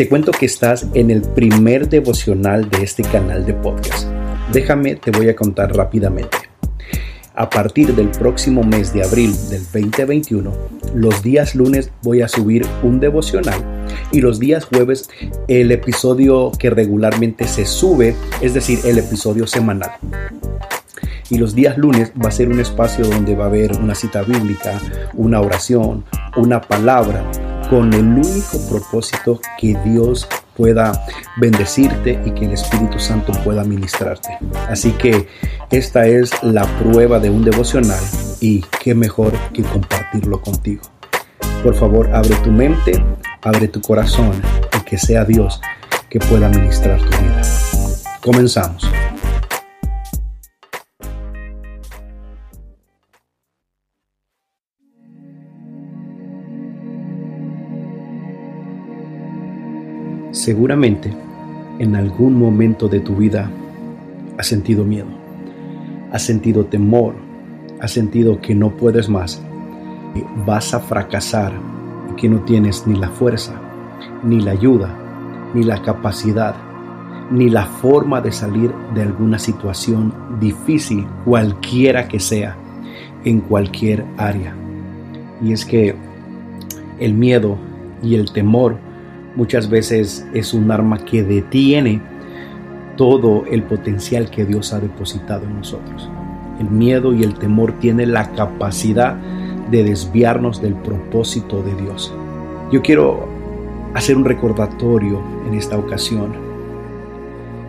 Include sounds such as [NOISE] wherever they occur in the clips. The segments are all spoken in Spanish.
Te cuento que estás en el primer devocional de este canal de podcast. Déjame, te voy a contar rápidamente. A partir del próximo mes de abril del 2021, los días lunes voy a subir un devocional y los días jueves el episodio que regularmente se sube, es decir, el episodio semanal. Y los días lunes va a ser un espacio donde va a haber una cita bíblica, una oración, una palabra, con el único propósito que Dios pueda bendecirte y que el Espíritu Santo pueda ministrarte. Así que esta es la prueba de un devocional y qué mejor que compartirlo contigo. Por favor, abre tu mente, abre tu corazón y que sea Dios que pueda ministrar tu vida. Comenzamos. Seguramente en algún momento de tu vida has sentido miedo, has sentido temor, has sentido que no puedes más, que vas a fracasar y que no tienes ni la fuerza, ni la ayuda, ni la capacidad, ni la forma de salir de alguna situación difícil, cualquiera que sea, en cualquier área. Y es que el miedo y el temor muchas veces es un arma que detiene todo el potencial que Dios ha depositado en nosotros. El miedo y el temor tienen la capacidad de desviarnos del propósito de Dios. Yo quiero hacer un recordatorio en esta ocasión.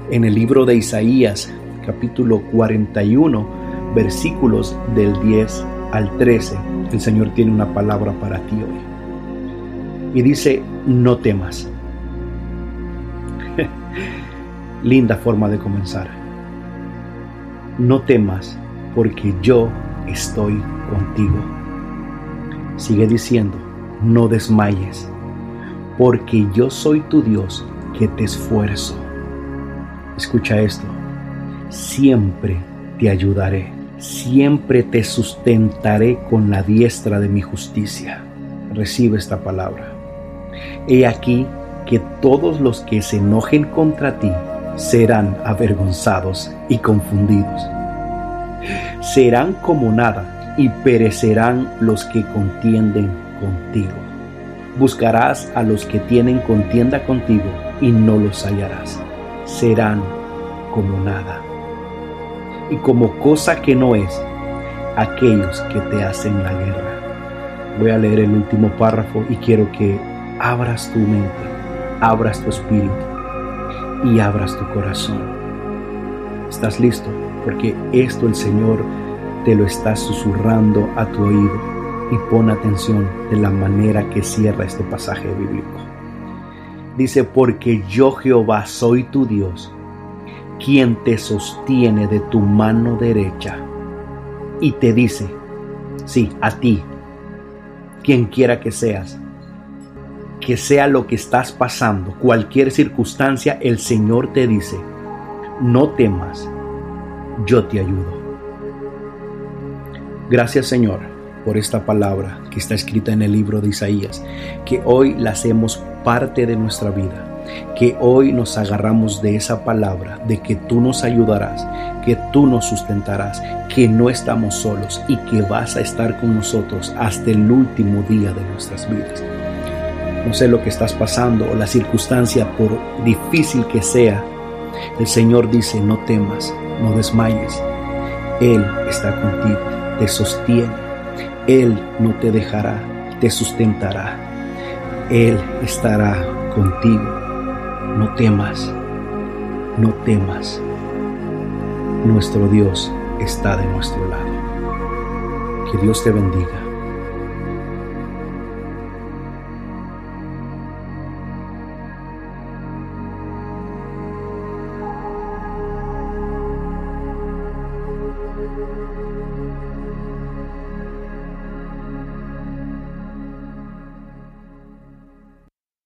En el libro de Isaías, capítulo 41, versículos del 10 al 13, el Señor tiene una palabra para ti hoy y dice, no temas. [LAUGHS] Linda forma de comenzar. No temas porque yo estoy contigo. Sigue diciendo, no desmayes, porque yo soy tu Dios que te esfuerzo. Escucha esto, siempre te ayudaré, siempre te sustentaré con la diestra de mi justicia. Recibe esta palabra. He aquí que todos los que se enojen contra ti serán avergonzados y confundidos. Serán como nada y perecerán los que contienden contigo. Buscarás a los que tienen contienda contigo y no los hallarás. Serán como nada. Y como cosa que no es, aquellos que te hacen la guerra. Voy a leer el último párrafo y quiero que abras tu mente, abras tu espíritu y abras tu corazón. ¿Estás listo? Porque esto el Señor te lo está susurrando a tu oído y pon atención de la manera que cierra este pasaje bíblico. Dice, porque yo Jehová soy tu Dios, quien te sostiene de tu mano derecha. Y te dice, sí, a ti, quien quiera que seas, que sea lo que estás pasando, cualquier circunstancia, el Señor te dice, no temas, yo te ayudo. Gracias Señor por esta palabra que está escrita en el libro de Isaías, que hoy la hacemos parte de nuestra vida, que hoy nos agarramos de esa palabra, de que tú nos ayudarás, que tú nos sustentarás, que no estamos solos y que vas a estar con nosotros hasta el último día de nuestras vidas no sé lo que estás pasando o la circunstancia, por difícil que sea, el Señor dice, no temas, no desmayes. Él está contigo, te sostiene. Él no te dejará, te sustentará. Él estará contigo. No temas, no temas. Nuestro Dios está de nuestro lado. Que Dios te bendiga